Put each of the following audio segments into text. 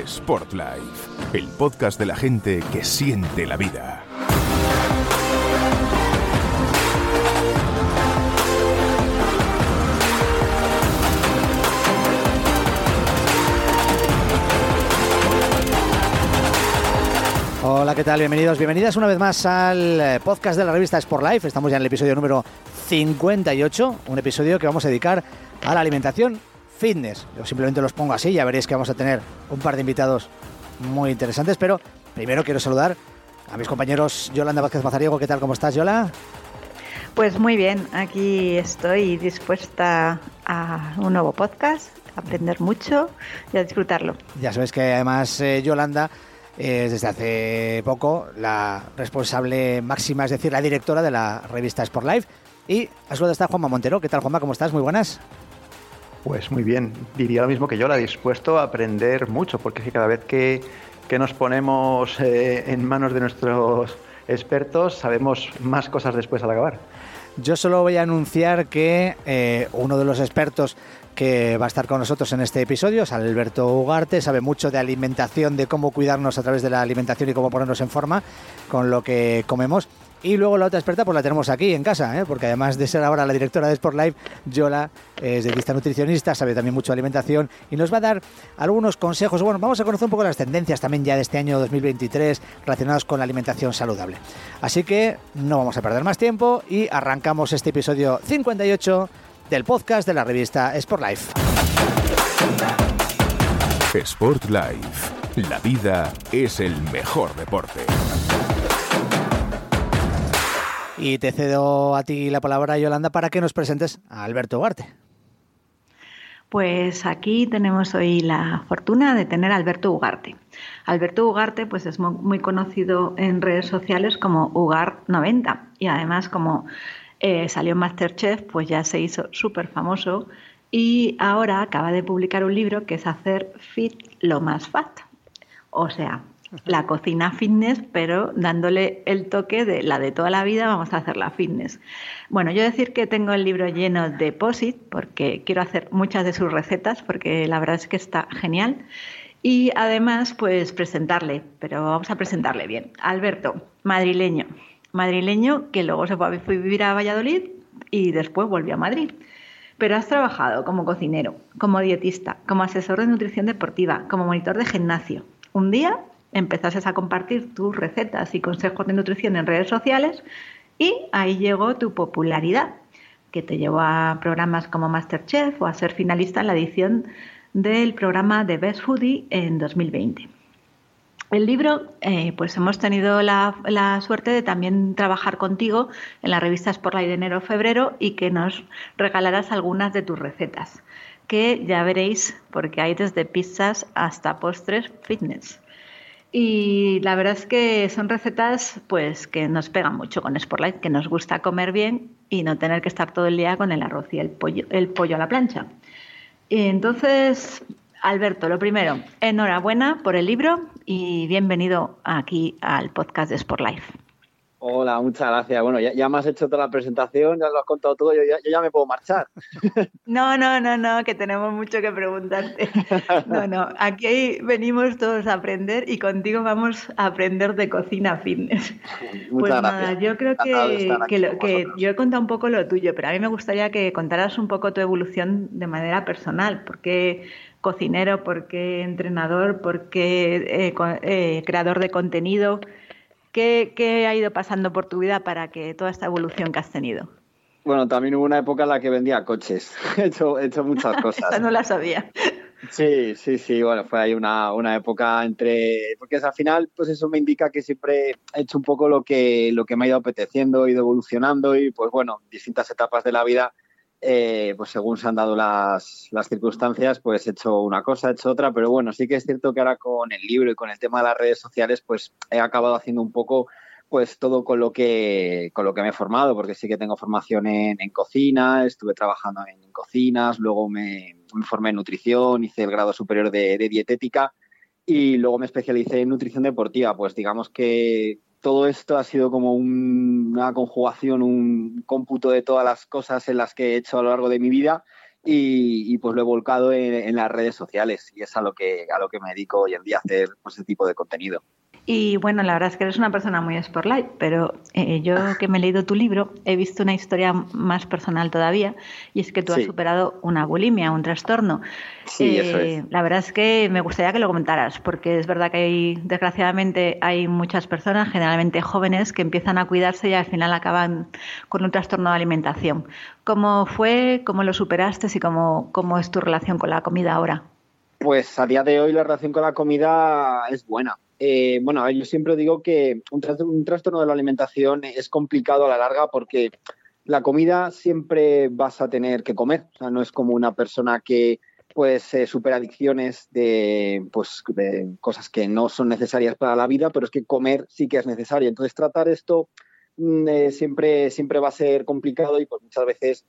Sport Life, el podcast de la gente que siente la vida. Hola, ¿qué tal? Bienvenidos, bienvenidas una vez más al eh, podcast de la revista Sport Life. Estamos ya en el episodio número 58, un episodio que vamos a dedicar a la alimentación fitness. Yo simplemente los pongo así, ya veréis que vamos a tener un par de invitados muy interesantes, pero primero quiero saludar a mis compañeros Yolanda Vázquez Mazariego. ¿Qué tal? ¿Cómo estás, Yola? Pues muy bien, aquí estoy dispuesta a un nuevo podcast, a aprender mucho y a disfrutarlo. Ya sabes que además eh, Yolanda es desde hace poco la responsable máxima, es decir, la directora de la revista Sport Life. Y a su lado está Juanma Montero. ¿Qué tal, Juanma? ¿Cómo estás? Muy buenas. Pues muy bien, diría lo mismo que yo, la dispuesto a aprender mucho, porque cada vez que, que nos ponemos eh, en manos de nuestros expertos sabemos más cosas después al acabar. Yo solo voy a anunciar que eh, uno de los expertos que va a estar con nosotros en este episodio es Alberto Ugarte, sabe mucho de alimentación, de cómo cuidarnos a través de la alimentación y cómo ponernos en forma con lo que comemos. Y luego la otra experta pues la tenemos aquí en casa, ¿eh? porque además de ser ahora la directora de Sport Life, Yola es dietista nutricionista, sabe también mucho de alimentación y nos va a dar algunos consejos. Bueno, vamos a conocer un poco las tendencias también ya de este año 2023 relacionadas con la alimentación saludable. Así que no vamos a perder más tiempo y arrancamos este episodio 58 del podcast de la revista Sport Life. Sport Life, la vida es el mejor deporte. Y te cedo a ti la palabra, Yolanda, para que nos presentes a Alberto Ugarte. Pues aquí tenemos hoy la fortuna de tener a Alberto Ugarte. Alberto Ugarte pues es muy conocido en redes sociales como Ugar90 y además como eh, salió en Masterchef pues ya se hizo súper famoso y ahora acaba de publicar un libro que es hacer fit lo más fat. O sea, la cocina fitness, pero dándole el toque de la de toda la vida, vamos a hacer la fitness. Bueno, yo decir que tengo el libro lleno de POSIT, porque quiero hacer muchas de sus recetas, porque la verdad es que está genial. Y además, pues presentarle, pero vamos a presentarle bien. Alberto, madrileño. Madrileño que luego se fue a vivir a Valladolid y después volvió a Madrid. Pero has trabajado como cocinero, como dietista, como asesor de nutrición deportiva, como monitor de gimnasio. Un día empezases a compartir tus recetas y consejos de nutrición en redes sociales y ahí llegó tu popularidad, que te llevó a programas como Masterchef o a ser finalista en la edición del programa de Best Foodie en 2020. El libro, eh, pues hemos tenido la, la, suerte de también trabajar contigo en las revistas por la de enero-febrero y que nos regalarás algunas de tus recetas, que ya veréis porque hay desde pizzas hasta postres fitness. Y la verdad es que son recetas pues que nos pegan mucho con Sportlight, que nos gusta comer bien y no tener que estar todo el día con el arroz y el pollo, el pollo a la plancha. Y entonces, Alberto, lo primero, enhorabuena por el libro y bienvenido aquí al podcast de Sportlife. Hola, muchas gracias. Bueno, ya, me has hecho toda la presentación, ya lo has contado todo, yo ya, me puedo marchar. No, no, no, no, que tenemos mucho que preguntarte. No, no, aquí venimos todos a aprender y contigo vamos a aprender de cocina fitness. pues nada, yo creo que, que, yo he contado un poco lo tuyo, pero a mí me gustaría que contaras un poco tu evolución de manera personal, porque cocinero, porque entrenador, porque eh, eh, creador de contenido. ¿Qué, ha ido pasando por tu vida para que toda esta evolución que has tenido? Bueno, también hubo una época en la que vendía coches. he, hecho, hecho muchas cosas. no la sabía. Sí, sí, sí. Bueno, fue ahí una, una época entre. Porque al final, pues eso me indica que siempre he hecho un poco lo que, lo que me ha ido apeteciendo, he ido evolucionando y, pues bueno, distintas etapas de la vida eh, pues según se han dado las, circunstancias, pues he hecho una cosa, he hecho otra, pero bueno, sí que es cierto que ahora con el libro y con el tema de las redes sociales, pues he acabado haciendo un poco pues todo con lo que con lo que me he formado, porque sí que tengo formación en, cocina, estuve trabajando en, cocinas, luego me, formé en nutrición, hice el grado superior de dietética y luego me especialicé en nutrición deportiva. Pues digamos que todo esto ha sido como una conjugación, un cómputo de todas las cosas en las que he hecho a lo largo de mi vida y, pues lo he volcado en, las redes sociales y es a lo que a lo que me dedico hoy en día a hacer pues, ese tipo de contenido. Y bueno, la verdad es que eres una persona muy spotlight, pero eh, yo que me he leído tu libro he visto una historia más personal todavía y es que tú has superado una bulimia, un trastorno. Sí, eso es. Eh, la verdad es que me gustaría que lo comentaras, porque es verdad que hay, desgraciadamente hay muchas personas, generalmente jóvenes, que empiezan a cuidarse y al final acaban con un trastorno de alimentación. ¿Cómo fue, cómo lo superaste y cómo, cómo es tu relación con la comida ahora? Pues a día de hoy la relación con la comida es buena eh, bueno, yo siempre digo que un, trastorno de la alimentación es complicado a la larga porque la comida siempre vas a tener que comer. O sea, no es como una persona que pues eh, supera adicciones de, pues, cosas que no son necesarias para la vida, pero es que comer sí que es necesario. Entonces tratar esto mm, eh, siempre, siempre va a ser complicado y pues muchas veces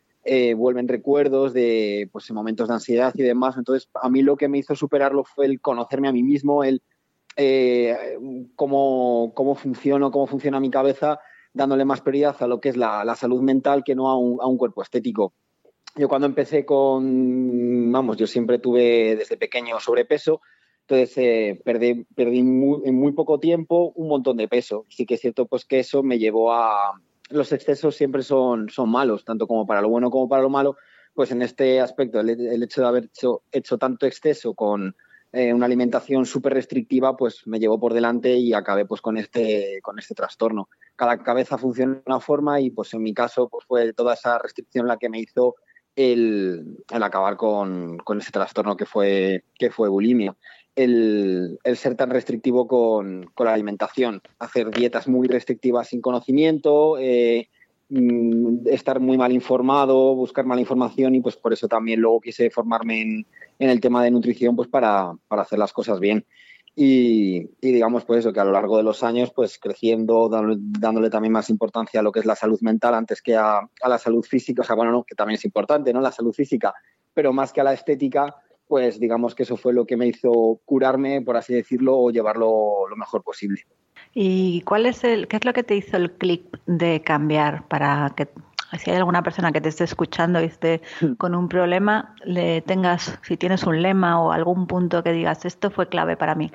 vuelven recuerdos de pues, momentos de ansiedad y demás. Entonces a mí lo que me hizo superarlo fue el conocerme a mí mismo, el eh, cómo, cómo funciono, cómo funciona mi cabeza, dándole más prioridad a lo que es la, salud mental que no a un, cuerpo estético. Yo cuando empecé con, vamos, yo siempre tuve desde pequeño sobrepeso, entonces eh, perdí, perdí en muy poco tiempo un montón de peso. Sí que es cierto pues que eso me llevó a... Los excesos siempre son, son malos, tanto como para lo bueno como para lo malo. Pues en este aspecto, el, hecho de haber hecho tanto exceso con, eh, una alimentación súper restrictiva, pues me llevó por delante y acabé pues con este, con este trastorno. Cada cabeza funciona de una forma y pues en mi caso pues fue toda esa restricción la que me hizo el, acabar con, con, ese trastorno que fue, que fue bulimia. El, ser tan restrictivo con, la alimentación, hacer dietas muy restrictivas sin conocimiento, eh, estar muy mal informado, buscar mala información y pues por eso también luego quise formarme en, el tema de nutrición pues para, hacer las cosas bien. Y, digamos pues eso, que a lo largo de los años pues creciendo, dándole, también más importancia a lo que es la salud mental antes que a, la salud física, o sea, bueno, no, que también es importante, ¿no? La salud física, pero más que a la estética, pues digamos que eso fue lo que me hizo curarme, por así decirlo, o llevarlo lo mejor posible. ¿Y cuál es el, qué es lo que te hizo el clic de cambiar para que si hay alguna persona que te esté escuchando y esté con un problema, le tengas, si tienes un lema o algún punto que digas, esto fue clave para mí.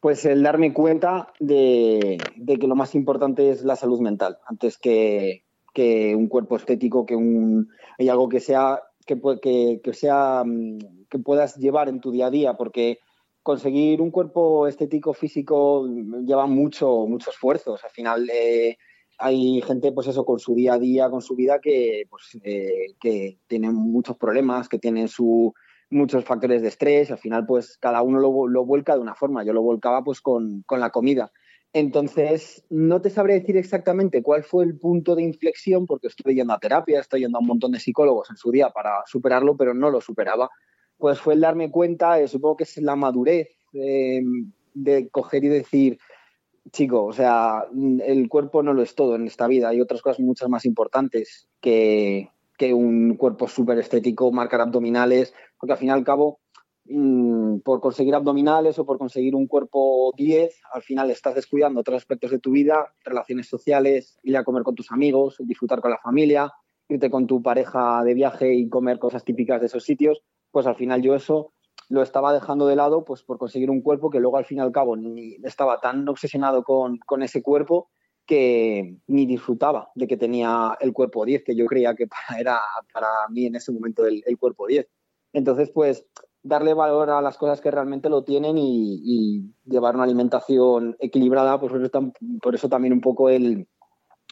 Pues el darme cuenta de, que lo más importante es la salud mental, antes que, un cuerpo estético, que un, hay algo que sea, que, que, sea, mm, que puedas llevar en tu día a día, porque conseguir un cuerpo estético físico lleva mucho, mucho esfuerzo. Al final, eh, hay gente, pues eso, con su día a día, con su vida, que, pues, eh, que tienen muchos problemas, que tienen su, muchos factores de estrés. Al final, pues cada uno lo, lo vuelca de una forma. Yo lo volcaba pues con, con, la comida. Entonces, no te sabré decir exactamente cuál fue el punto de inflexión, porque estoy yendo a terapia, estoy yendo a un montón de psicólogos en su día para superarlo, pero no lo superaba. Pues fue el darme cuenta, supongo que es la madurez eh, de coger y decir, chico, o sea, el cuerpo no lo es todo en esta vida. Hay otras cosas muchas más importantes que, un cuerpo súper estético, marcar abdominales, porque al fin y al cabo mm, por conseguir abdominales o por conseguir un cuerpo 10, al final estás descuidando otros aspectos de tu vida, relaciones sociales, ir a comer con tus amigos, disfrutar con la familia, irte con tu pareja de viaje y comer cosas típicas de esos sitios, pues al final yo eso lo estaba dejando de lado pues por conseguir un cuerpo que luego al fin y al cabo ni estaba tan obsesionado con, con ese cuerpo que ni disfrutaba de que tenía el cuerpo 10, que yo creía que era para mí en ese momento el, cuerpo 10. Entonces, pues darle valor a las cosas que realmente lo tienen y, llevar una alimentación equilibrada, pues por eso, también un poco el,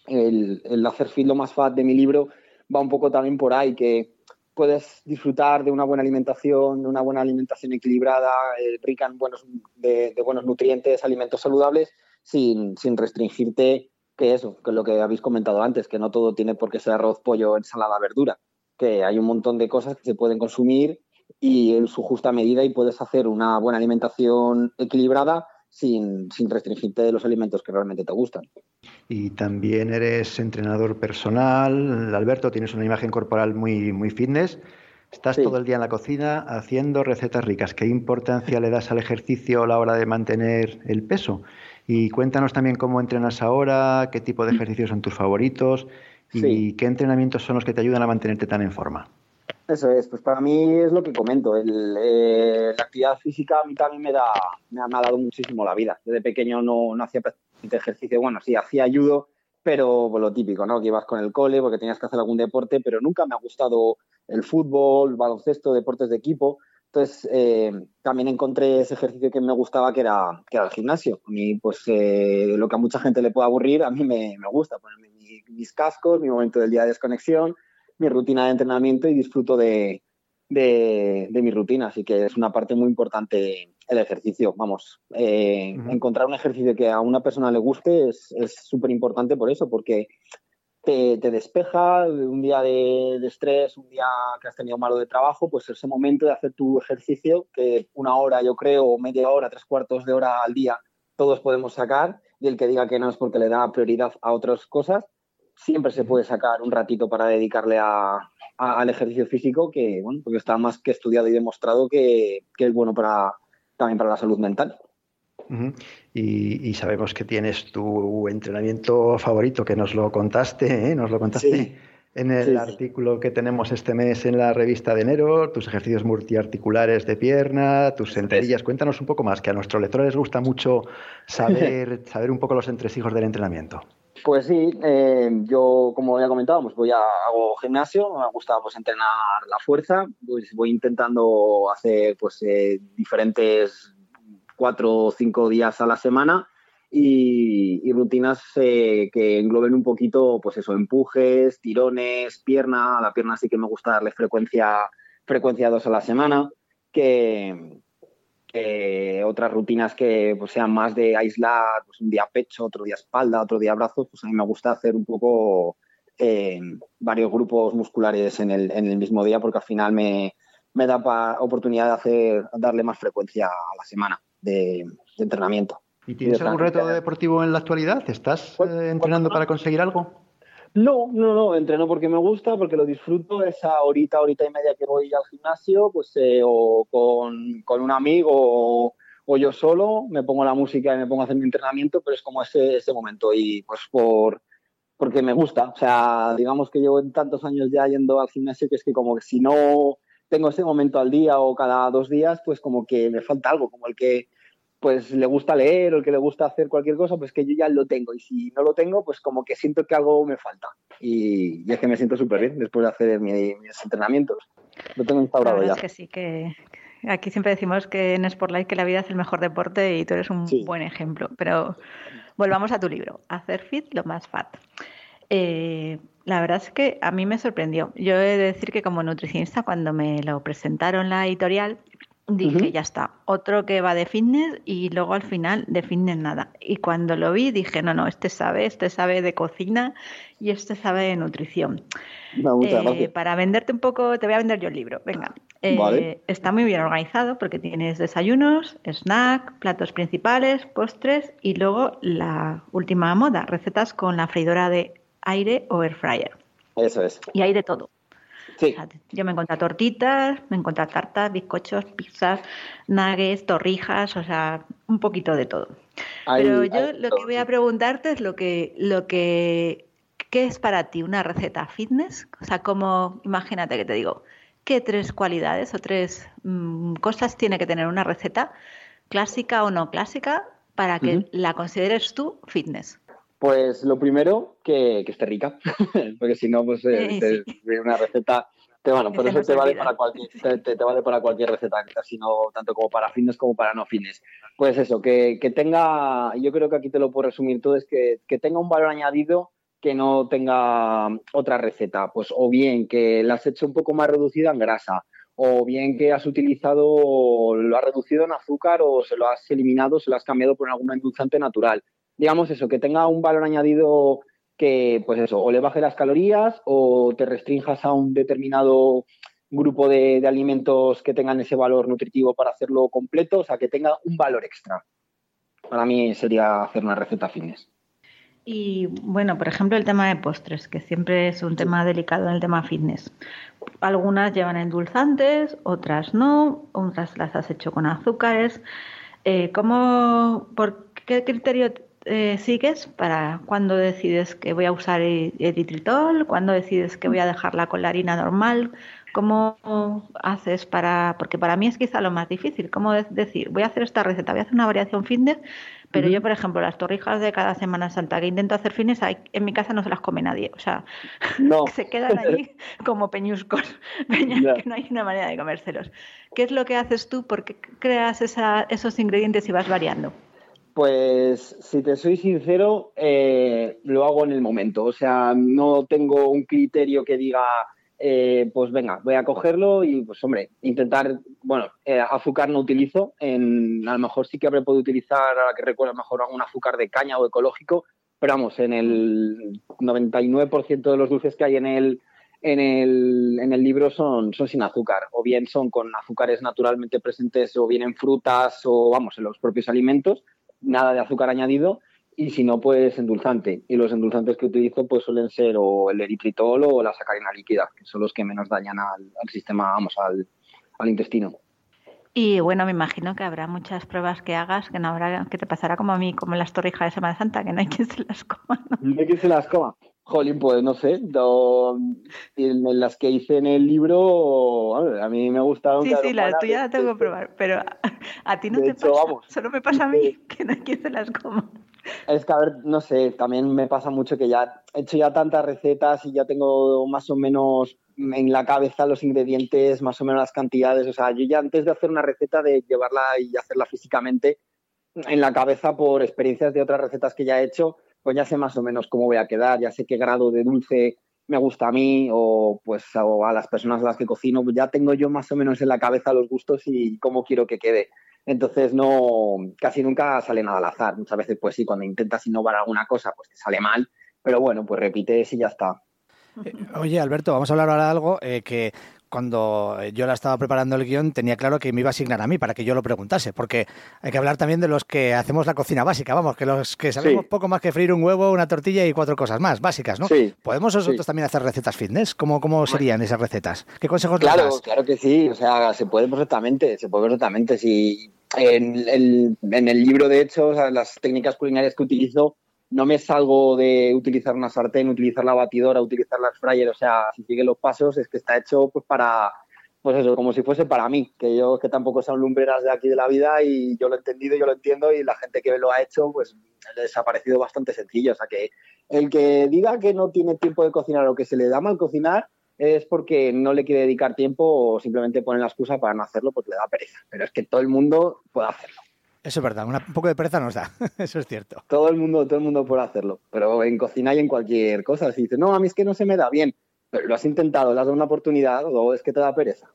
el, hacer fit lo más fat de mi libro va un poco también por ahí, que puedes disfrutar de una buena alimentación, de una buena alimentación equilibrada, eh, rica en buenos, de, buenos nutrientes, alimentos saludables, sin, sin restringirte que eso, que lo que habéis comentado antes, que no todo tiene por qué ser arroz, pollo, ensalada, verdura, que hay un montón de cosas que se pueden consumir y en su justa medida y puedes hacer una buena alimentación equilibrada sin, sin restringirte de los alimentos que realmente te gustan. Y también eres entrenador personal, Alberto, tienes una imagen corporal muy, muy fitness. Estás todo el día en la cocina haciendo recetas ricas. ¿Qué importancia le das al ejercicio a la hora de mantener el peso? Y cuéntanos también cómo entrenas ahora, qué tipo de ejercicios son tus favoritos y qué entrenamientos son los que te ayudan a mantenerte tan en forma. Eso es, pues para mí es lo que comento. Eh, la actividad física a mí también me, da, me ha, dado muchísimo la vida. Desde pequeño no, no hacía ejercicio, bueno, sí, hacía ayudo, pero lo típico, ¿no? Que ibas con el cole porque tenías que hacer algún deporte, pero nunca me ha gustado el fútbol, baloncesto, deportes de equipo. Entonces, eh, también encontré ese ejercicio que me gustaba, que era, que era el gimnasio. A mí, pues, eh, lo que a mucha gente le puede aburrir, a mí me, gusta ponerme mis cascos, mi momento del día de desconexión, mi rutina de entrenamiento y disfruto de, de, mi rutina. Así que es una parte muy importante el ejercicio. Vamos, eh, encontrar un ejercicio que a una persona le guste es súper importante por eso, porque te, despeja de un día de, estrés, un día que has tenido malo de trabajo, pues ese momento de hacer tu ejercicio, que una hora yo creo, media hora, tres cuartos de hora al día, todos podemos sacar, y el que diga que no es porque le da prioridad a otras cosas, siempre se puede sacar un ratito para dedicarle al ejercicio físico, que bueno, porque está más que estudiado y demostrado que, que es bueno para, también para la salud mental y, sabemos que tienes tu entrenamiento favorito, que nos lo contaste, ¿eh? nos lo contaste en el artículo que tenemos este mes en la revista de enero, tus ejercicios multiarticulares de pierna, tus sentadillas. Cuéntanos un poco más, que a nuestros lectores les gusta mucho saber, saber un poco los entresijos del entrenamiento. Pues sí, eh, yo como ya comentábamos, voy a hago gimnasio, me gusta pues entrenar la fuerza, pues voy intentando hacer pues eh, diferentes cuatro o cinco días a la semana y, rutinas eh, que engloben un poquito, pues eso, empujes, tirones, pierna. La pierna sí que me gusta darle frecuencia, frecuencia dos a la semana. Que, otras rutinas que pues, sean más de aislar, pues un día pecho, otro día espalda, otro día brazos, pues a mí me gusta hacer un poco eh, varios grupos musculares en el, en el mismo día porque al final me, me da oportunidad de hacer, darle más frecuencia a la semana de, entrenamiento. ¿Y tienes algún reto deportivo en la actualidad? ¿Estás pues, eh, entrenando para conseguir algo? No, no, no, entreno porque me gusta, porque lo disfruto. Esa horita, horita y media que voy al gimnasio, pues eh, o con, un amigo o, yo solo, me pongo la música y me pongo a hacer mi entrenamiento, pero es como ese, ese momento y pues por porque me gusta. O sea, digamos que llevo tantos años ya yendo al gimnasio que es que como que si no tengo ese momento al día o cada dos días, pues como que me falta algo, como el que pues le gusta leer o el que le gusta hacer cualquier cosa, pues que yo ya lo tengo. Y si no lo tengo, pues como que siento que algo me falta. Y, es que me siento súper bien después de hacer mis, entrenamientos. Lo tengo instaurado ya. Es que sí, que aquí siempre decimos que en Sportlight que la vida es el mejor deporte y tú eres un buen ejemplo. Pero volvamos a tu libro, Hacer Fit lo más fat. Eh, la verdad es que a mí me sorprendió. Yo he de decir que como nutricionista, cuando me lo presentaron la editorial, dije, ya está, otro que va de fitness y luego al final de fitness nada. Y cuando lo vi dije, no, no, este sabe, este sabe de cocina y este sabe de nutrición. Eh, para venderte un poco, te voy a vender yo el libro, venga. Eh, está muy bien organizado porque tienes desayunos, snack, platos principales, postres y luego la última moda, recetas con la freidora de aire o air fryer. Eso es. Y hay de todo. Yo me encuentro tortitas, me encuentro tartas, bizcochos, pizzas, nuggets, torrijas, o sea, un poquito de todo. Pero yo lo que voy a preguntarte es lo que, lo que, ¿qué es para ti una receta fitness? O sea, como, imagínate que te digo, ¿qué tres cualidades o tres mm, cosas tiene que tener una receta, clásica o no clásica, para que la consideres tú fitness? Pues lo primero, que, esté rica, porque si no, pues eh, una receta, te, bueno, por eso te vale, para cualquier, te, vale para cualquier receta, casi no tanto como para fitness como para no fitness. Pues eso, que, tenga, yo creo que aquí te lo puedo resumir todo, es que, tenga un valor añadido que no tenga otra receta, pues o bien que la has hecho un poco más reducida en grasa, o bien que has utilizado, lo has reducido en azúcar o se lo has eliminado, se lo has cambiado por algún endulzante natural digamos eso, que tenga un valor añadido que, pues eso, o le baje las calorías o te restrinjas a un determinado grupo de, alimentos que tengan ese valor nutritivo para hacerlo completo, o sea, que tenga un valor extra. Para mí sería hacer una receta fitness. Y bueno, por ejemplo, el tema de postres, que siempre es un tema delicado en el tema fitness. Algunas llevan endulzantes, otras no, otras las has hecho con azúcares. Eh, ¿cómo, ¿Por qué criterio eh, sigues para cuando decides que voy a usar eritritol, cuando decides que voy a dejarla con la harina normal, cómo haces para, porque para mí es quizá lo más difícil, cómo decir, voy a hacer esta receta, voy a hacer una variación fitness, pero yo, por ejemplo, las torrijas de cada Semana Santa que intento hacer fines, en mi casa no se las come nadie, o sea, se quedan allí como peñuscos, que no hay una manera de comérselos. ¿Qué es lo que haces tú? ¿Por qué creas esos ingredientes y vas variando? Pues si te soy sincero, eh, lo hago en el momento. O sea, no tengo un criterio que diga, eh, pues venga, voy a cogerlo y pues hombre, intentar, bueno, eh, azúcar no utilizo. En, a lo mejor sí que habré podido utilizar, ahora que recuerdo, a lo mejor algún azúcar de caña o ecológico, pero vamos, en el 99% de los dulces que hay en el, en el, en el libro son, son sin azúcar, o bien son con azúcares naturalmente presentes, o bien en frutas, o vamos, en los propios alimentos nada de azúcar añadido y si no, pues endulzante. Y los endulzantes que utilizo pues suelen ser o el eritritol o la sacarina líquida, que son los que menos dañan al, sistema, vamos, al, al, intestino. Y bueno, me imagino que habrá muchas pruebas que hagas que no habrá, que te pasará como a mí, como en las torrijas de Semana Santa, que no hay quien se las coma. No, hay quien se las coma. Jolín, pues no sé, en las que hice en el libro, a mí me gusta. Sí, sí, la tuya la tengo que probar, pero a, ti no te pasa, solo me pasa a mí, que no hay se las coma. Es que, a ver, no sé, también me pasa mucho que ya he hecho ya tantas recetas y ya tengo más o menos en la cabeza los ingredientes, más o menos las cantidades. O sea, yo ya antes de hacer una receta, de llevarla y hacerla físicamente, en la cabeza por experiencias de otras recetas que ya he hecho, pues ya sé más o menos cómo voy a quedar, ya sé qué grado de dulce me gusta a mí o pues a las personas a las que cocino, ya tengo yo más o menos en la cabeza los gustos y cómo quiero que quede. Entonces no, casi nunca sale nada al azar. Muchas veces pues sí, cuando intentas innovar alguna cosa pues te sale mal, pero bueno, pues repites y ya está. Eh, oye, Alberto, vamos a hablar ahora de algo eh, que cuando yo la estaba preparando el guion tenía claro que me iba a asignar a mí para que yo lo preguntase, porque hay que hablar también de los que hacemos la cocina básica, vamos, que los que sabemos poco más que freír un huevo, una tortilla y cuatro cosas más básicas, ¿no? Sí. ¿Podemos nosotros también hacer recetas fitness? ¿Cómo, cómo serían esas recetas? ¿Qué consejos claro, das? Claro que sí, o sea, se puede perfectamente, se puede perfectamente. Si en el, en el libro, de hecho, las técnicas culinarias que utilizo no me salgo de utilizar una sartén, utilizar la batidora, utilizar las fryer, o sea, si sigue los pasos es que está hecho pues para pues eso, como si fuese para mí, que yo que tampoco son lumbreras de aquí de la vida y yo lo he entendido, yo lo entiendo y la gente que lo ha hecho, pues les ha parecido bastante sencillo. O sea que el que diga que no tiene tiempo de cocinar o que se le da mal cocinar es porque no le quiere dedicar tiempo o simplemente pone la excusa para no hacerlo porque le da pereza. Pero es que todo el mundo puede hacerlo. Eso es verdad, un poco de pereza nos da, eso es cierto. Todo el mundo, todo el mundo puede hacerlo, pero en cocina y en cualquier cosa. Si dices, no, a mí es que no se me da bien, pero lo has intentado, le has dado una oportunidad o es que te da pereza.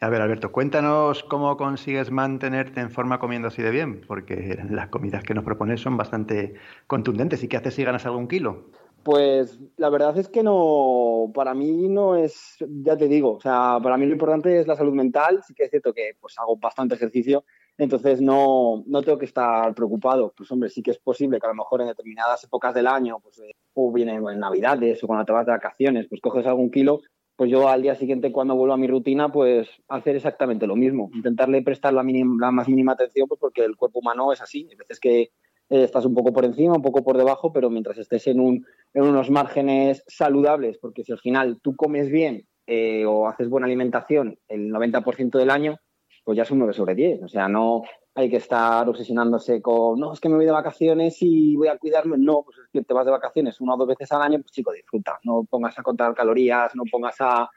A ver, Alberto, cuéntanos cómo consigues mantenerte en forma comiendo así de bien, porque las comidas que nos propones son bastante contundentes. ¿Y qué haces si ganas algún kilo? Pues la verdad es que no, para mí no es, ya te digo, o sea, para mí lo importante es la salud mental. Sí que es cierto que pues hago bastante ejercicio, entonces no, no tengo que estar preocupado. Pues hombre, sí que es posible que a lo mejor en determinadas épocas del año, pues o viene en Navidades o cuando te vas de vacaciones, pues coges algún kilo, pues yo al día siguiente cuando vuelvo a mi rutina, pues hacer exactamente lo mismo, intentarle prestar la, la más mínima atención, pues porque el cuerpo humano es así, hay veces que eh, estás un poco por encima, un poco por debajo, pero mientras estés en, un, en unos márgenes saludables, porque si al final tú comes bien eh, o haces buena alimentación el 90% del año, pues ya es un 9 sobre 10, o sea, no hay que estar obsesionándose con, no, es que me voy de vacaciones y voy a cuidarme. No, pues es que te vas de vacaciones una o dos veces al año, pues chico, disfruta. No pongas a contar calorías, no pongas a,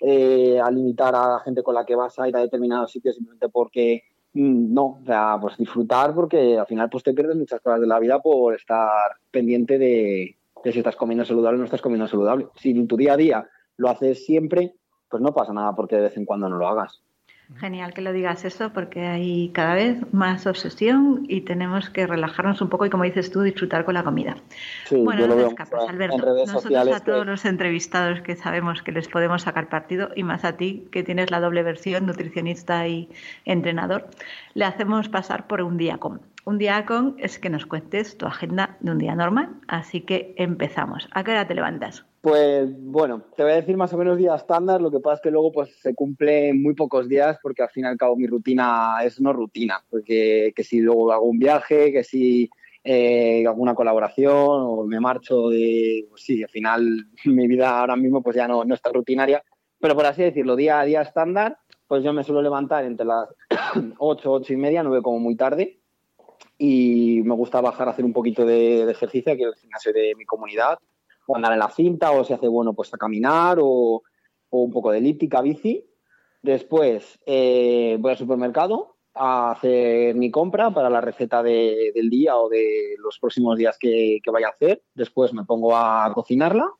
eh, a limitar a la gente con la que vas a ir a determinados sitios simplemente porque mm, no, o sea, pues disfrutar porque al final pues te pierdes muchas cosas de la vida por estar pendiente de, de si estás comiendo saludable o no estás comiendo saludable. Si en tu día a día lo haces siempre, pues no pasa nada porque de vez en cuando no lo hagas. Genial que lo digas eso porque hay cada vez más obsesión y tenemos que relajarnos un poco y como dices tú, disfrutar con la comida. bueno, no te escapes, Alberto. Nosotros a todos los entrevistados que sabemos que les podemos sacar partido y más a ti que tienes la doble versión, nutricionista y entrenador, le hacemos pasar por un día con. Un día con es que nos cuentes tu agenda de un día normal, así que empezamos. ¿A qué hora te levantas? Pues bueno, te voy a decir más o menos día estándar, lo que pasa es que luego pues se cumple muy pocos días porque al fin y al cabo mi rutina es no rutina, porque que si luego hago un viaje, que si eh, alguna colaboración o me marcho de, pues sí, al final mi vida ahora mismo pues ya no, no está rutinaria, pero por así decirlo, día a día estándar, pues yo me suelo levantar entre las 8, 8 y media, 9 como muy tarde, y me gusta bajar a hacer un poquito de, de ejercicio aquí en el gimnasio de mi comunidad o andar en la cinta, o si hace bueno, pues a caminar, o, un poco de elíptica, bici. Después eh, voy al supermercado a hacer mi compra para la receta del día o de los próximos días que, vaya a hacer. Después me pongo a cocinarla,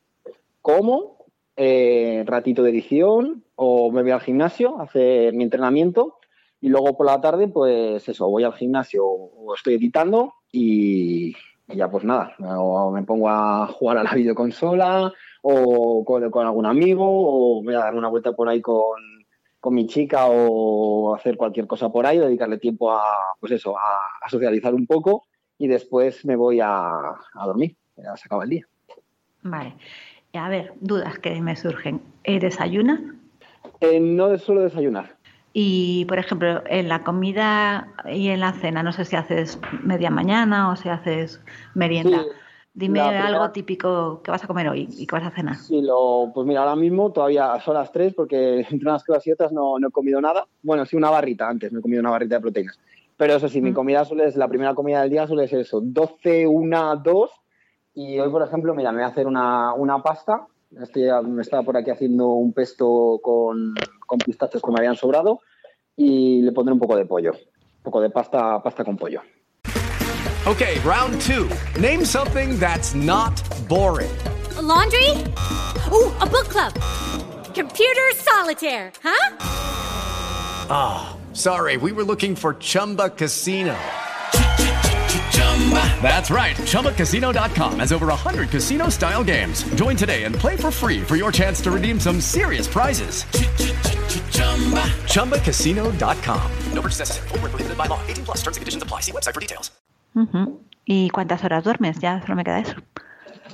como, eh, ratito de edición, o me voy al gimnasio a hacer mi entrenamiento. Y luego por la tarde, pues eso, voy al gimnasio o estoy editando y, y ya pues nada, o me pongo a jugar a la videoconsola o con, algún amigo o voy a dar una vuelta por ahí con, mi chica o hacer cualquier cosa por ahí, dedicarle tiempo a, pues eso, a, socializar un poco y después me voy a, dormir, ya se acaba el día. Vale. A ver, dudas que me surgen. ¿Desayunas? Eh, no suelo desayunar. Y, por ejemplo, en la comida y en la cena, no sé si haces media mañana o si haces merienda. Dime algo típico que vas a comer hoy y que vas a cenar. Sí, lo, pues mira, ahora mismo todavía son las tres porque entre unas cosas y otras no, no, he comido nada. Bueno, sí, una barrita antes, no he comido una barrita de proteínas. Pero eso sí, mi mm. comida suele ser, la primera comida del día suele ser eso, 12, 1, 2. Y hoy, por ejemplo, mira, me voy a hacer una, una pasta Estoy, me estaba por aquí haciendo un pesto con, con pistachos que me habían sobrado y le pondré un poco de pollo. Un poco de pasta, pasta con pollo. Okay, round two. Name something that's not boring. A laundry? Ooh, a book club. Computer solitaire, huh? Ah, oh, sorry, we were looking for Chumba Casino. That's right. ChumbaCasino.com has over 100 casino style games. Join today and play for free for your chance to redeem some serious prizes. ChumbaCasino.com. No purchase necessary. Full prohibited by law. 18 plus terms and conditions apply. See website for details. Uh -huh. ¿Y cuántas horas duermes? Ya solo me queda eso.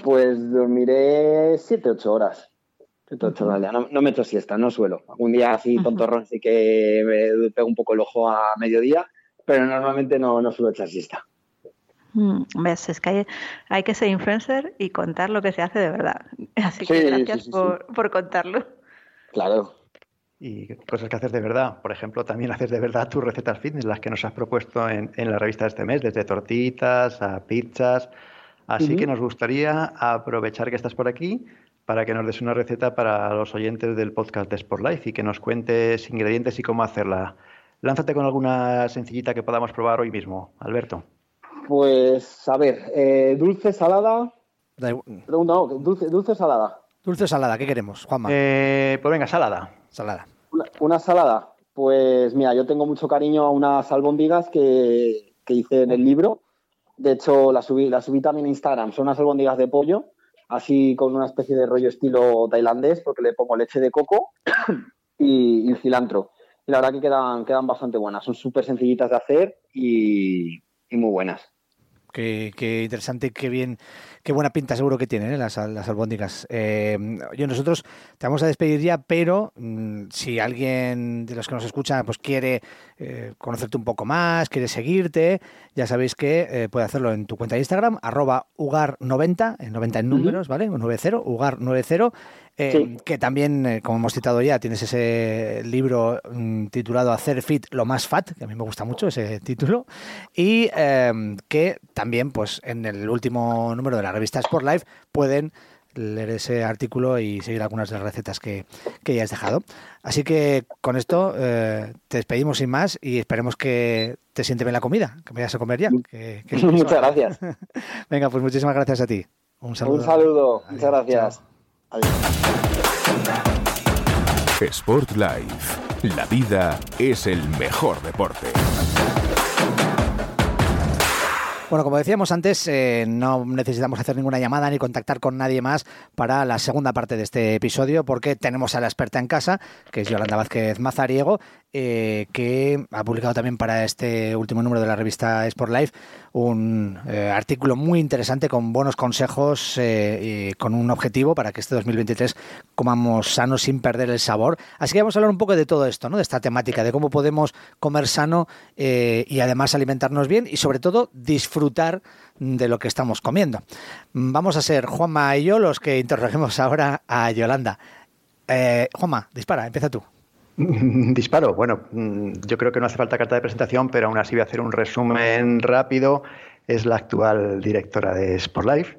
Pues dormiré 7, 8 horas. 7, 8 horas. Ya no, no, me echo siesta, no suelo. Algún día así, tontorrón, sí que me pego un poco el ojo a mediodía, pero normalmente no, no suelo echar siesta. Mm, ¿Ves? Es que hay, que ser influencer y contar lo que se hace de verdad. Así que gracias por, contarlo. Claro. Y cosas que haces de verdad. Por ejemplo, también haces de verdad tus recetas fitness, las que nos has propuesto en, la revista de este mes, desde tortitas a pizzas. Así que nos gustaría aprovechar que estás por aquí para que nos des una receta para los oyentes del podcast de Sport Life y que nos cuentes ingredientes y cómo hacerla. Lánzate con alguna sencillita que podamos probar hoy mismo, Alberto. Pues, a ver, eh, dulce, salada. Pregunta, no, dulce, dulce, salada. Dulce, salada, ¿qué queremos, Juanma? Eh, pues venga, salada. Salada. Una, salada. Pues mira, yo tengo mucho cariño a unas albóndigas que, que hice en el libro. De hecho, la subí, la subí también en Instagram. Son unas albóndigas de pollo, así con una especie de rollo estilo tailandés, porque le pongo leche de coco y, y cilantro. Y la verdad que quedan, quedan bastante buenas. Son súper sencillitas de hacer y, y muy buenas. Qué, interesante qué bien, qué buena pinta seguro que tienen ¿eh? las, las albóndigas. Eh, yo nosotros te vamos a despedir ya, pero mm, si alguien de los que nos escucha pues quiere eh, conocerte un poco más, quiere seguirte, ya sabéis que puede hacerlo en tu cuenta de Instagram, arroba ugar90, en 90 en números, ¿vale? 90, ugar90. Eh, que también, como hemos citado ya, tienes ese libro mm, titulado Hacer Fit lo más fat, que a mí me gusta mucho ese título, y que también, pues, en el último número de la revista Sport Life pueden leer ese artículo y seguir algunas de las recetas que, que ya has dejado. Así que con esto te despedimos sin más y esperemos que te siente bien la comida, que vayas a comer ya. Que, que Muchas gracias. Venga, pues muchísimas gracias a ti. Un saludo. Un saludo. Muchas gracias. Sport Life. La vida es el mejor deporte. Bueno, como decíamos antes, eh, no necesitamos hacer ninguna llamada ni contactar con nadie más para la segunda parte de este episodio porque tenemos a la experta en casa, que es Yolanda Vázquez Mazariego, eh, que ha publicado también para este último número de la revista Sport Life un eh, artículo muy interesante con buenos consejos eh, y con un objetivo para que este 2023 comamos sano sin perder el sabor. Así que vamos a hablar un poco de todo esto, ¿no? de esta temática, de cómo podemos comer sano eh, y además alimentarnos bien y sobre todo disfrutar de lo que estamos comiendo. Vamos a ser Juanma y yo los que interroguemos ahora a Yolanda. Eh, Juanma, dispara, empieza tú. Disparo. Bueno, mm, yo creo que no hace falta carta de presentación, pero aún así voy a hacer un resumen rápido. Es la actual directora de Sport Life.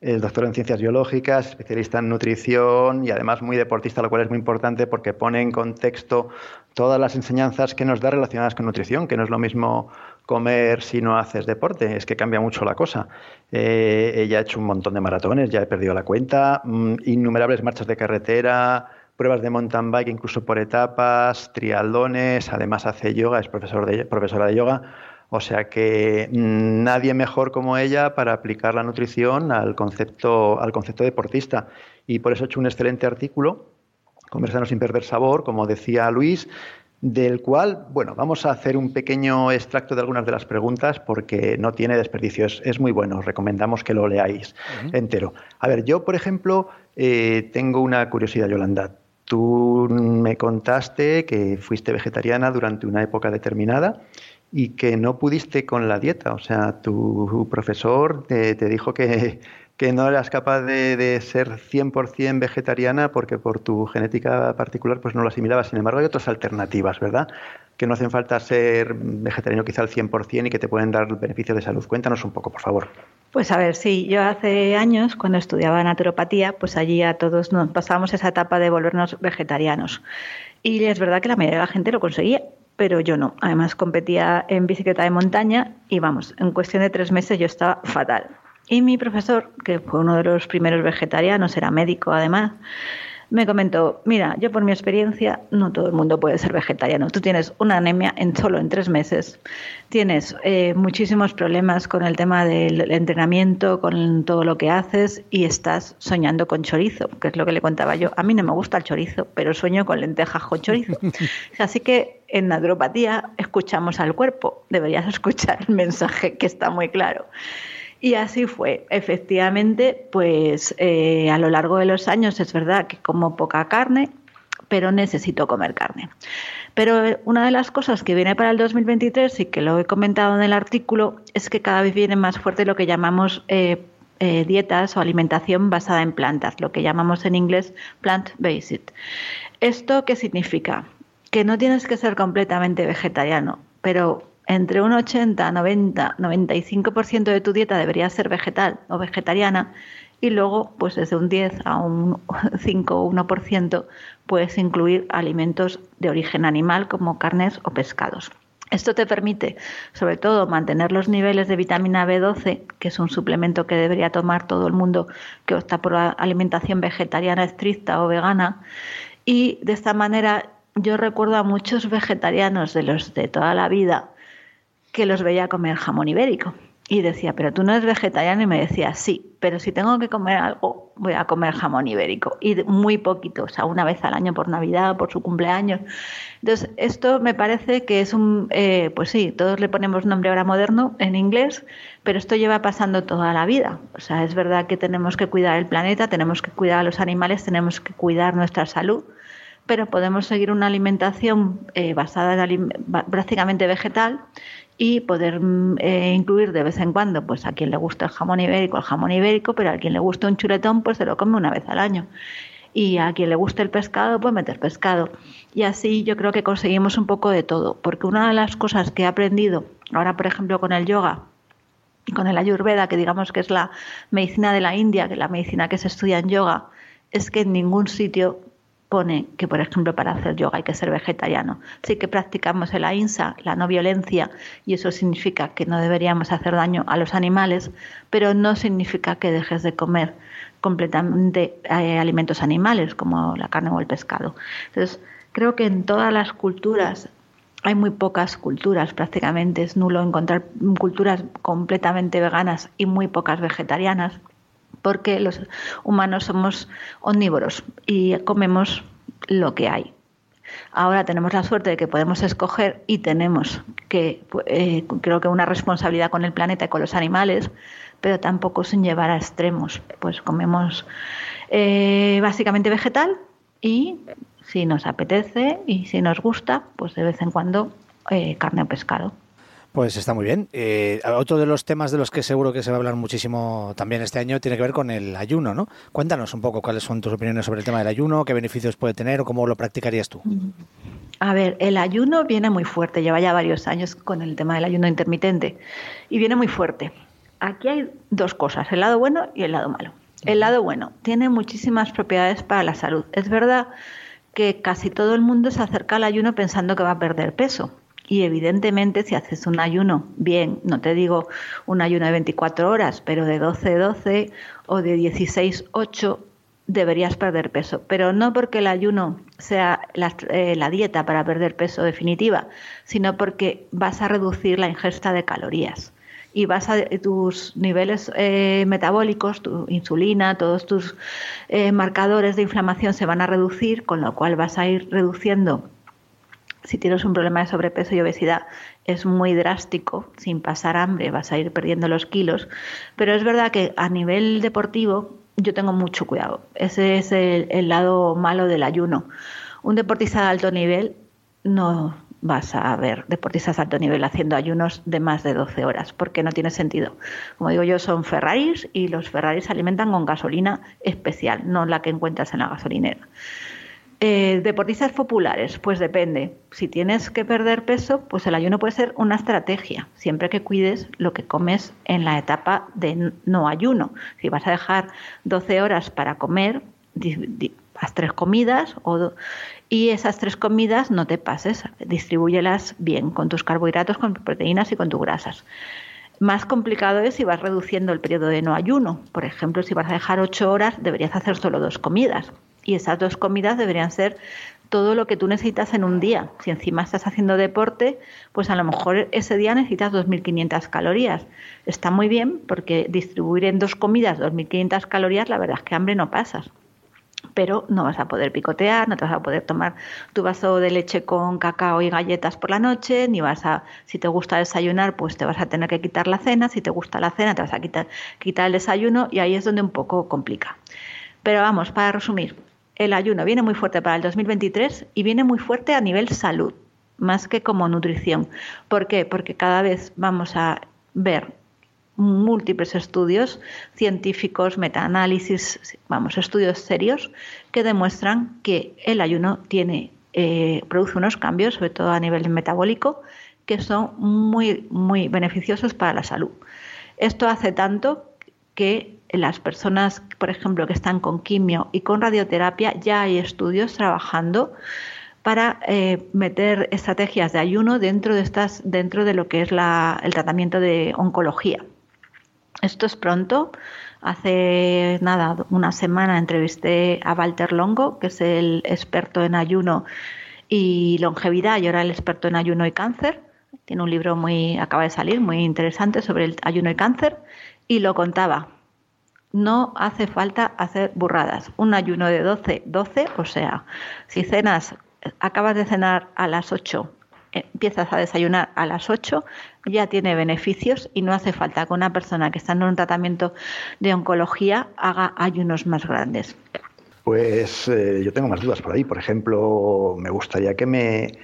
Es doctora en ciencias biológicas, especialista en nutrición y además muy deportista, lo cual es muy importante porque pone en contexto todas las enseñanzas que nos da relacionadas con nutrición, que no es lo mismo comer si no haces deporte, es que cambia mucho la cosa. Eh, ella ha hecho un montón de maratones, ya he perdido la cuenta, mm, innumerables marchas de carretera, pruebas de mountain bike incluso por etapas, triatlones, además hace yoga, es profesor de, profesora de yoga, o sea que mm, nadie mejor como ella para aplicar la nutrición al concepto, al concepto deportista. Y por eso he hecho un excelente artículo, Comer sin perder sabor, como decía Luis, del cual, bueno, vamos a hacer un pequeño extracto de algunas de las preguntas porque no tiene desperdicio, es, es muy bueno, os recomendamos que lo leáis uh -huh. entero. A ver, yo, por ejemplo, eh, tengo una curiosidad, Yolanda. Tú me contaste que fuiste vegetariana durante una época determinada y que no pudiste con la dieta. O sea, tu profesor te, te dijo que, que, no eras capaz de, de ser 100% vegetariana porque por tu genética particular pues no lo asimilabas. Sin embargo, hay otras alternativas, ¿verdad? Que no hacen falta ser vegetariano quizá al 100% y que te pueden dar beneficios de salud. Cuéntanos un poco, por favor. Pues a ver, sí, yo hace años, cuando estudiaba naturopatía, pues allí a todos nos pasábamos esa etapa de volvernos vegetarianos. Y es verdad que la mayoría de la gente lo conseguía, pero yo no. Además competía en bicicleta de montaña y vamos, en cuestión de tres meses yo estaba fatal. Y mi profesor, que fue uno de los primeros vegetarianos, era médico además, me comentó, mira, yo por mi experiencia, no todo el mundo puede ser vegetariano. Tú tienes una anemia en solo en tres meses, tienes eh, muchísimos problemas con el tema del entrenamiento, con todo lo que haces y estás soñando con chorizo, que es lo que le contaba yo. A mí no me gusta el chorizo, pero sueño con lentejas con chorizo. Así que en naturopatía escuchamos al cuerpo, deberías escuchar el mensaje que está muy claro. Y así fue. Efectivamente, pues eh, a lo largo de los años es verdad que como poca carne, pero necesito comer carne. Pero una de las cosas que viene para el 2023 y que lo he comentado en el artículo es que cada vez viene más fuerte lo que llamamos eh, eh, dietas o alimentación basada en plantas, lo que llamamos en inglés plant-based. ¿Esto qué significa? Que no tienes que ser completamente vegetariano, pero entre un 80, 90, 95% de tu dieta debería ser vegetal o vegetariana y luego pues desde un 10 a un 5 o 1% puedes incluir alimentos de origen animal como carnes o pescados. Esto te permite, sobre todo, mantener los niveles de vitamina B12, que es un suplemento que debería tomar todo el mundo que opta por alimentación vegetariana estricta o vegana. Y de esta manera yo recuerdo a muchos vegetarianos de los de toda la vida que los veía comer jamón ibérico. Y decía, pero tú no eres vegetariano y me decía, sí, pero si tengo que comer algo, voy a comer jamón ibérico. Y muy poquito, o sea, una vez al año por Navidad, por su cumpleaños. Entonces, esto me parece que es un, eh, pues sí, todos le ponemos nombre ahora moderno en inglés, pero esto lleva pasando toda la vida. O sea, es verdad que tenemos que cuidar el planeta, tenemos que cuidar a los animales, tenemos que cuidar nuestra salud, pero podemos seguir una alimentación eh, basada en prácticamente vegetal y poder mm, eh, incluir de vez en cuando, pues a quien le gusta el jamón ibérico, el jamón ibérico, pero a quien le gusta un chuletón, pues se lo come una vez al año. Y a quien le guste el pescado, pues meter pescado. Y así yo creo que conseguimos un poco de todo, porque una de las cosas que he aprendido, ahora por ejemplo con el yoga, y con el ayurveda, que digamos que es la medicina de la India, que es la medicina que se estudia en yoga, es que en ningún sitio pone que, por ejemplo, para hacer yoga hay que ser vegetariano. Sí que practicamos el ahimsa, la no violencia, y eso significa que no deberíamos hacer daño a los animales, pero no significa que dejes de comer completamente eh, alimentos animales como la carne o el pescado. Entonces, creo que en todas las culturas hay muy pocas culturas, prácticamente es nulo encontrar culturas completamente veganas y muy pocas vegetarianas porque los humanos somos omnívoros y comemos lo que hay. Ahora tenemos la suerte de que podemos escoger y tenemos que, eh, creo que una responsabilidad con el planeta y con los animales, pero tampoco sin llevar a extremos. Pues comemos eh, básicamente vegetal y si nos apetece y si nos gusta, pues de vez en cuando eh, carne o pescado. Pues está muy bien. Eh, otro de los temas de los que seguro que se va a hablar muchísimo también este año tiene que ver con el ayuno, ¿no? Cuéntanos un poco cuáles son tus opiniones sobre el tema del ayuno, qué beneficios puede tener o cómo lo practicarías tú. A ver, el ayuno viene muy fuerte, lleva ya varios años con el tema del ayuno intermitente y viene muy fuerte. Aquí hay dos cosas, el lado bueno y el lado malo. El lado bueno tiene muchísimas propiedades para la salud. Es verdad que casi todo el mundo se acerca al ayuno pensando que va a perder peso y evidentemente si haces un ayuno, bien, no te digo un ayuno de 24 horas, pero de 12-12 o de 16-8, deberías perder peso. Pero no porque el ayuno sea eh, la, dieta para perder peso definitiva, sino porque vas a reducir la ingesta de calorías y vas a tus niveles eh, metabólicos, tu insulina, todos tus eh, marcadores de inflamación se van a reducir, con lo cual vas a ir reduciendo si tienes un problema de sobrepeso y obesidad, es muy drástico, sin pasar hambre vas a ir perdiendo los kilos, pero es verdad que a nivel deportivo yo tengo mucho cuidado. Ese es el, lado malo del ayuno. Un deportista de alto nivel no vas a ver deportistas de alto nivel haciendo ayunos de más de 12 horas, porque no tiene sentido. Como digo yo, son Ferraris y los Ferraris se alimentan con gasolina especial, no la que encuentras en la gasolinera. Eh, deportistas populares, pues depende. Si tienes que perder peso, pues el ayuno puede ser una estrategia, siempre que cuides lo que comes en la etapa de no ayuno. Si vas a dejar 12 horas para comer, haz tres comidas y esas tres comidas no te pases, distribúyelas bien con tus carbohidratos, con tus proteínas y con tus grasas. Más complicado es si vas reduciendo el periodo de no ayuno. Por ejemplo, si vas a dejar 8 horas, deberías hacer solo dos comidas y esas dos comidas deberían ser todo lo que tú necesitas en un día. Si encima estás haciendo deporte, pues a lo mejor ese día necesitas 2.500 calorías. Está muy bien porque distribuir en dos comidas 2.500 calorías, la verdad es que hambre no pasas. Pero no vas a poder picotear, no te vas a poder tomar tu vaso de leche con cacao y galletas por la noche, ni vas a, si te gusta desayunar, pues te vas a tener que quitar la cena, si te gusta la cena, te vas a quitar, quitar el desayuno y ahí es donde un poco complica. Pero vamos, para resumir, el ayuno viene muy fuerte para el 2023 y viene muy fuerte a nivel salud, más que como nutrición. ¿Por qué? Porque cada vez vamos a ver múltiples estudios científicos, metaanálisis, vamos, estudios serios que demuestran que el ayuno eh, produce unos cambios, sobre todo a nivel metabólico, que son muy, muy beneficiosos para la salud. Esto hace tanto que las personas, por ejemplo, que están con quimio y con radioterapia, ya hay estudios trabajando para eh, meter estrategias de ayuno dentro de estas, dentro de lo que es el tratamiento de oncología. Esto es pronto. Hace nada, una semana entrevisté a Walter Longo, que es el experto en ayuno y longevidad, y ahora el experto en ayuno y cáncer tiene un libro muy, acaba de salir, muy interesante sobre el ayuno y cáncer, y lo contaba. No hace falta hacer burradas. Un ayuno de 12, 12, o sea, si cenas, acabas de cenar a las 8, empiezas a desayunar a las 8, ya tiene beneficios y no hace falta que una persona que está en un tratamiento de oncología haga ayunos más grandes. Pues eh, yo tengo más dudas por ahí. Por ejemplo, me gustaría que me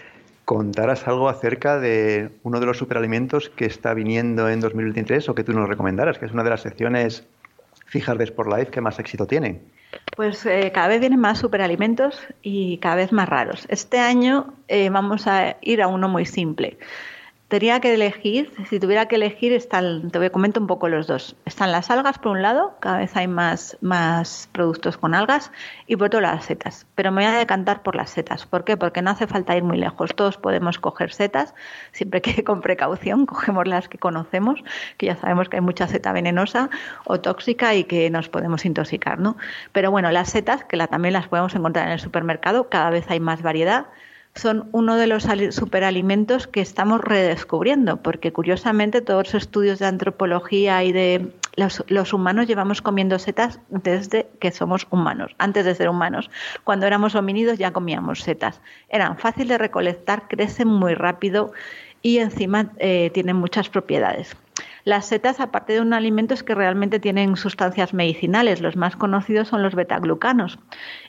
contaras algo acerca de uno de los superalimentos que está viniendo en 2023 o que tú nos recomendaras, que es una de las secciones fijas de Sport Life que más éxito tiene. Pues eh, cada vez vienen más superalimentos y cada vez más raros. Este año eh, vamos a ir a uno muy simple. Tenía que elegir, si tuviera que elegir, están, te voy a comentar un poco los dos. Están las algas por un lado, cada vez hay más, más productos con algas, y por otro las setas. Pero me voy a decantar por las setas. ¿Por qué? Porque no hace falta ir muy lejos. Todos podemos coger setas, siempre que con precaución, cogemos las que conocemos, que ya sabemos que hay mucha seta venenosa o tóxica y que nos podemos intoxicar, ¿no? Pero bueno, las setas, que la, también las podemos encontrar en el supermercado, cada vez hay más variedad son uno de los superalimentos que estamos redescubriendo, porque curiosamente todos los estudios de antropología y de los, humanos llevamos comiendo setas desde que somos humanos, antes de ser humanos. Cuando éramos homínidos ya comíamos setas. Eran fáciles de recolectar, crecen muy rápido y encima eh, tienen muchas propiedades. Las setas, aparte de un alimento, es que realmente tienen sustancias medicinales. Los más conocidos son los betaglucanos.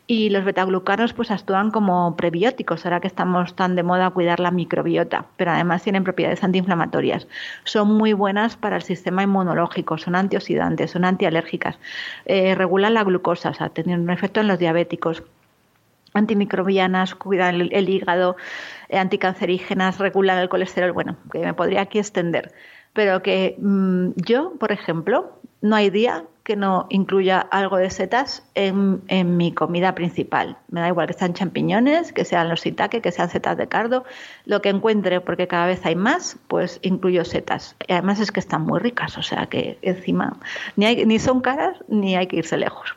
Y los betaglucanos pues actúan como prebióticos, ahora que estamos tan de moda cuidar la microbiota, pero además tienen propiedades antiinflamatorias. Son muy buenas para el sistema inmunológico, son antioxidantes, son antialérgicas, eh, regulan la glucosa, o sea, tienen un efecto en los diabéticos antimicrobianas, cuidan el, hígado, anticancerígenas, regulan el colesterol. Bueno, que me podría aquí extender pero que mm, yo, por ejemplo, no hay día que no incluya algo de setas en, mi comida principal. Me da igual que sean champiñones, que sean los shiitake, que sean setas de cardo, lo que encuentre, porque cada vez hay más, pues incluyo setas. Y además es que están muy ricas, o sea que encima ni, hay, ni son caras ni hay que irse lejos.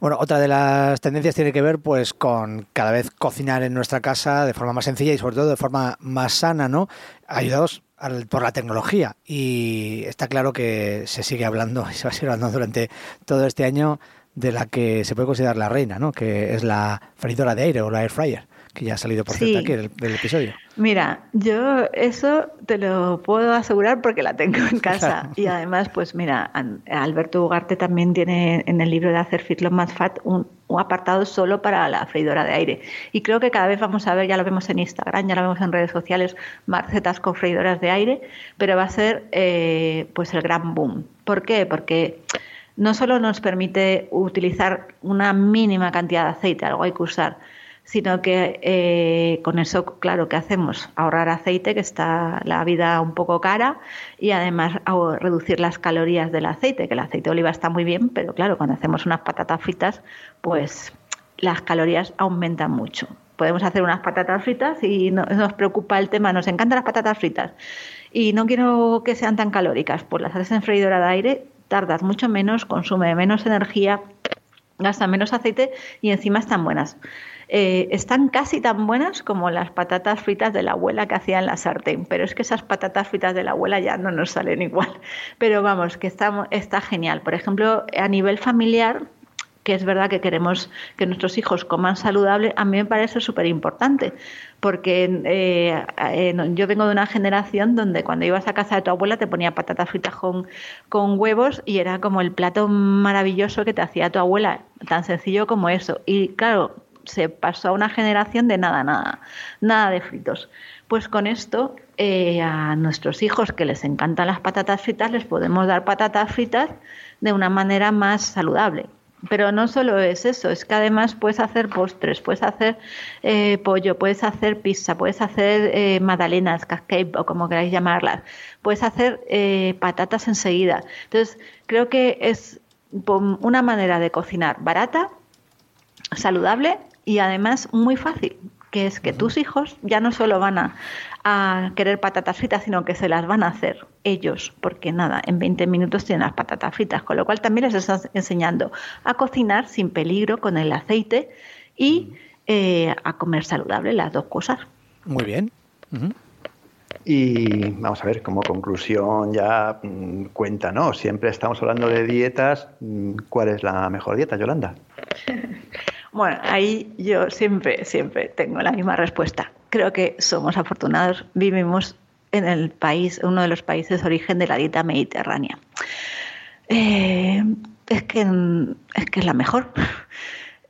Bueno, otra de las tendencias tiene que ver pues con cada vez cocinar en nuestra casa de forma más sencilla y sobre todo de forma más sana, ¿no? Ayudados por la tecnología y está claro que se sigue hablando y se va a seguir hablando durante todo este año de la que se puede considerar la reina, ¿no? que es la freidora de aire o la air fryer que ya ha salido por cierto aquí del, episodio. Mira, yo eso te lo puedo asegurar porque la tengo en casa. Y además, pues mira, Alberto Ugarte también tiene en el libro de Hacer Fit lo más fat un, apartado solo para la freidora de aire. Y creo que cada vez vamos a ver, ya lo vemos en Instagram, ya lo vemos en redes sociales, más recetas con freidoras de aire, pero va a ser eh, pues el gran boom. ¿Por qué? Porque no solo nos permite utilizar una mínima cantidad de aceite, algo hay que usar, sino que eh, con eso, claro, ¿qué hacemos? Ahorrar aceite, que está la vida un poco cara, y además reducir las calorías del aceite, que el aceite de oliva está muy bien, pero claro, cuando hacemos unas patatas fritas, pues las calorías aumentan mucho. Podemos hacer unas patatas fritas y no, nos preocupa el tema, nos encantan las patatas fritas y no quiero que sean tan calóricas, pues las haces en freidora de aire, tardas mucho menos, consume menos energía, gasta menos aceite y encima están buenas. Eh, están casi tan buenas como las patatas fritas de la abuela que hacía en la sartén, pero es que esas patatas fritas de la abuela ya no nos salen igual. Pero vamos, que está, está genial. Por ejemplo, a nivel familiar, que es verdad que queremos que nuestros hijos coman saludable, a mí me parece súper importante, porque eh, eh, yo vengo de una generación donde cuando ibas a casa de tu abuela te ponía patatas fritas con, con huevos y era como el plato maravilloso que te hacía tu abuela, tan sencillo como eso. Y claro, se pasó a una generación de nada, nada, nada de fritos. Pues con esto eh, a nuestros hijos que les encantan las patatas fritas les podemos dar patatas fritas de una manera más saludable. Pero no solo es eso, es que además puedes hacer postres, puedes hacer eh, pollo, puedes hacer pizza, puedes hacer eh, magdalenas, cascade o como queráis llamarlas, puedes hacer patatas enseguida. Entonces, creo que es una manera de cocinar barata, saludable y además muy fácil, que es que tus hijos ya no solo van a, querer patatas fritas, sino que se las van a hacer ellos, porque nada, en 20 minutos tienen las patatas fritas, con lo cual también les estás enseñando a cocinar sin peligro con el aceite y eh, a comer saludable, las dos cosas. Muy bien. Y vamos a ver, como conclusión ya mm, cuenta, ¿no? Siempre estamos hablando de dietas. Mm, ¿Cuál es la mejor dieta, Yolanda? Bueno, ahí yo siempre, siempre tengo la misma respuesta. Creo que somos afortunados, vivimos en el país, uno de los países de origen de la dieta mediterránea. Eh, es, que, es que es la mejor.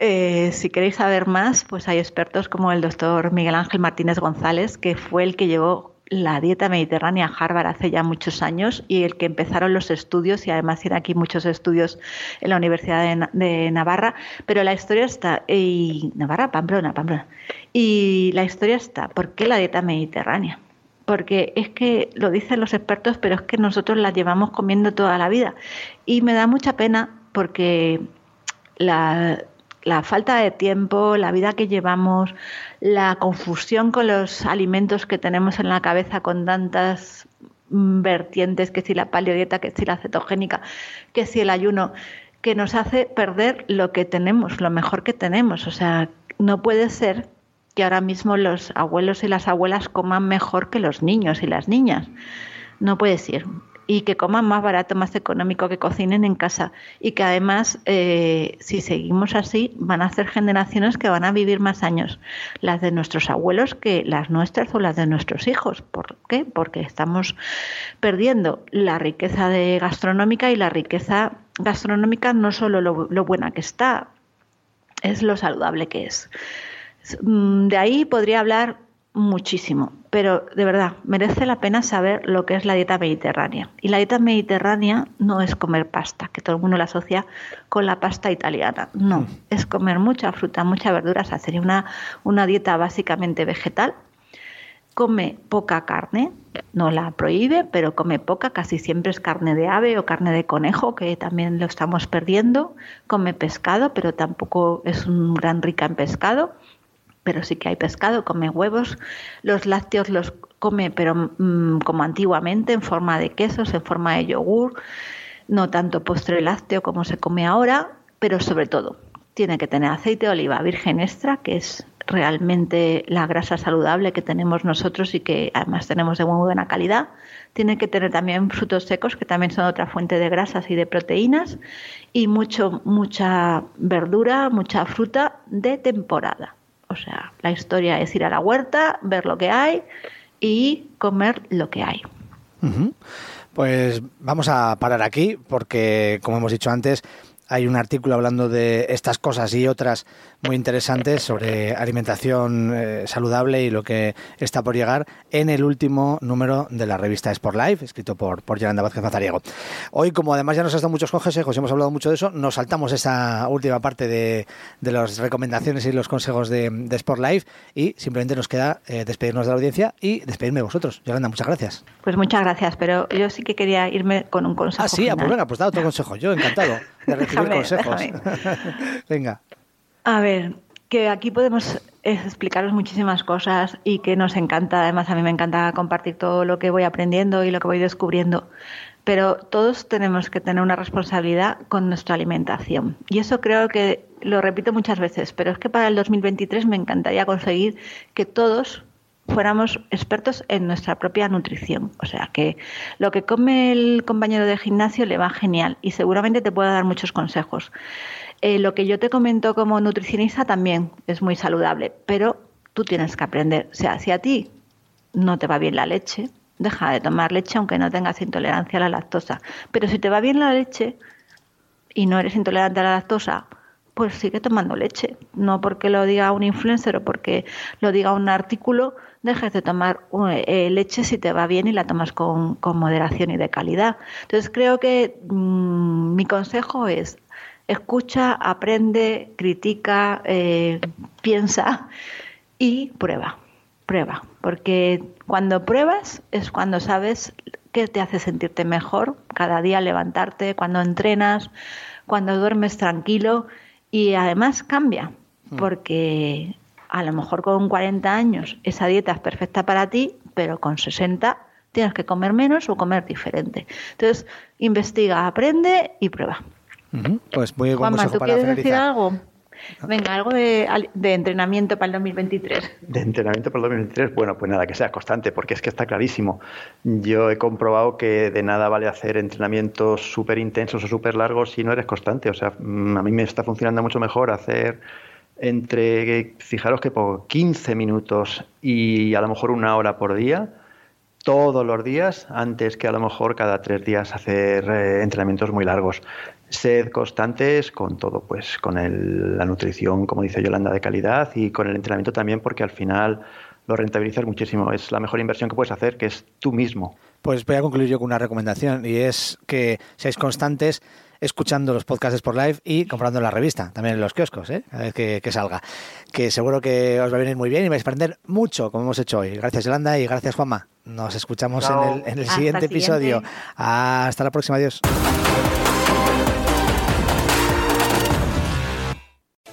Eh, si queréis saber más, pues hay expertos como el doctor Miguel Ángel Martínez González, que fue el que llevó la dieta mediterránea Harvard hace ya muchos años y el que empezaron los estudios, y además tiene aquí muchos estudios en la Universidad de, Navarra, pero la historia está, y Navarra, Pamplona, Pamplona, y la historia está, ¿por qué la dieta mediterránea? Porque es que lo dicen los expertos, pero es que nosotros la llevamos comiendo toda la vida. Y me da mucha pena porque la, la falta de tiempo, la vida que llevamos, la confusión con los alimentos que tenemos en la cabeza con tantas mm, vertientes, que si la paleodieta, que si la cetogénica, que si el ayuno, que nos hace perder lo que tenemos, lo mejor que tenemos. O sea, no puede ser que ahora mismo los abuelos y las abuelas coman mejor que los niños y las niñas. No puede ser y que coman más barato, más económico, que cocinen en casa y que además, eh, si seguimos así, van a ser generaciones que van a vivir más años, las de nuestros abuelos que las nuestras o las de nuestros hijos. ¿Por qué? Porque estamos perdiendo la riqueza de gastronómica y la riqueza gastronómica no solo lo, buena que está, es lo saludable que es. Mm, de ahí podría hablar muchísimo, pero de verdad merece la pena saber lo que es la dieta mediterránea. Y la dieta mediterránea no es comer pasta, que todo el mundo la asocia con la pasta italiana. No, es comer mucha fruta, mucha verdura, o sería una, una dieta básicamente vegetal. Come poca carne, no la prohíbe, pero come poca, casi siempre es carne de ave o carne de conejo, que también lo estamos perdiendo. Come pescado, pero tampoco es un gran rica en pescado pero sí que hay pescado, come huevos, los lácteos los come, pero mm, como antiguamente, en forma de quesos, en forma de yogur, no tanto postre lácteo como se come ahora, pero sobre todo tiene que tener aceite de oliva virgen extra, que es realmente la grasa saludable que tenemos nosotros y que además tenemos de muy buena calidad. Tiene que tener también frutos secos, que también son otra fuente de grasas y de proteínas, y mucho, mucha verdura, mucha fruta de temporada. O sea, la historia es ir a la huerta, ver lo que hay y comer lo que hay. Pues vamos a parar aquí porque, como hemos dicho antes, hay un artículo hablando de estas cosas y otras muy interesantes sobre alimentación eh, saludable y lo que está por llegar en el último número de la revista Sport Life, escrito por, por Yolanda Vázquez Mazariego. Hoy, como además ya nos has dado muchos consejos, hemos hablado mucho de eso, nos saltamos esa última parte de, de las recomendaciones y los consejos de, de Sport Life y simplemente nos queda eh, despedirnos de la audiencia y despedirme de vosotros. Yolanda, muchas gracias. Pues muchas gracias, pero yo sí que quería irme con un consejo. Ah, sí, ah, pues venga, pues da otro consejo. Yo encantado de recibir consejos. venga. A ver, que aquí podemos explicaros muchísimas cosas y que nos encanta, además a mí me encanta compartir todo lo que voy aprendiendo y lo que voy descubriendo, pero todos tenemos que tener una responsabilidad con nuestra alimentación. Y eso creo que lo repito muchas veces, pero es que para el 2023 me encantaría conseguir que todos fuéramos expertos en nuestra propia nutrición. O sea, que lo que come el compañero de gimnasio le va genial y seguramente te pueda dar muchos consejos. Eh, lo que yo te comento como nutricionista también es muy saludable, pero tú tienes que aprender. O sea, si a ti no te va bien la leche, deja de tomar leche aunque no tengas intolerancia a la lactosa. Pero si te va bien la leche y no eres intolerante a la lactosa, pues sigue tomando leche. No porque lo diga un influencer o porque lo diga un artículo, dejes de tomar eh, leche si te va bien y la tomas con, moderación y de calidad. Entonces creo que mm, mi consejo es escucha, aprende, critica, eh, piensa y prueba, prueba, porque cuando pruebas es cuando sabes qué te hace sentirte mejor, cada día levantarte, cuando entrenas, cuando duermes tranquilo y además cambia, hmm. porque a lo mejor con 40 años esa dieta es perfecta para ti, pero con 60 tienes que comer menos o comer diferente. Entonces, investiga, aprende y prueba. Pues muy buen Juanma, ¿tú quieres decir algo? Venga, algo de, de, entrenamiento para el 2023. De entrenamiento para el 2023, bueno, pues nada, que sea constante, porque es que está clarísimo. Yo he comprobado que de nada vale hacer entrenamientos súper intensos o súper largos si no eres constante. O sea, mm, a mí me está funcionando mucho mejor hacer entre, fijaros que por 15 minutos y a lo mejor una hora por día, todos los días, antes que a lo mejor cada tres días hacer eh, entrenamientos muy largos. Sed constantes con todo, pues con el, la nutrición, como dice Yolanda, de calidad y con el entrenamiento también, porque al final lo rentabilizas muchísimo. Es la mejor inversión que puedes hacer, que es tú mismo. Pues voy a concluir yo con una recomendación y es que seáis constantes escuchando los podcasts por live y comprando la revista, también en los kioscos, ¿eh? a vez que, salga. Que seguro que os va a venir muy bien y vais a aprender mucho, como hemos hecho hoy. Gracias, Yolanda, y gracias, Juanma. Nos escuchamos en el, en el siguiente episodio. Hasta la próxima, adiós.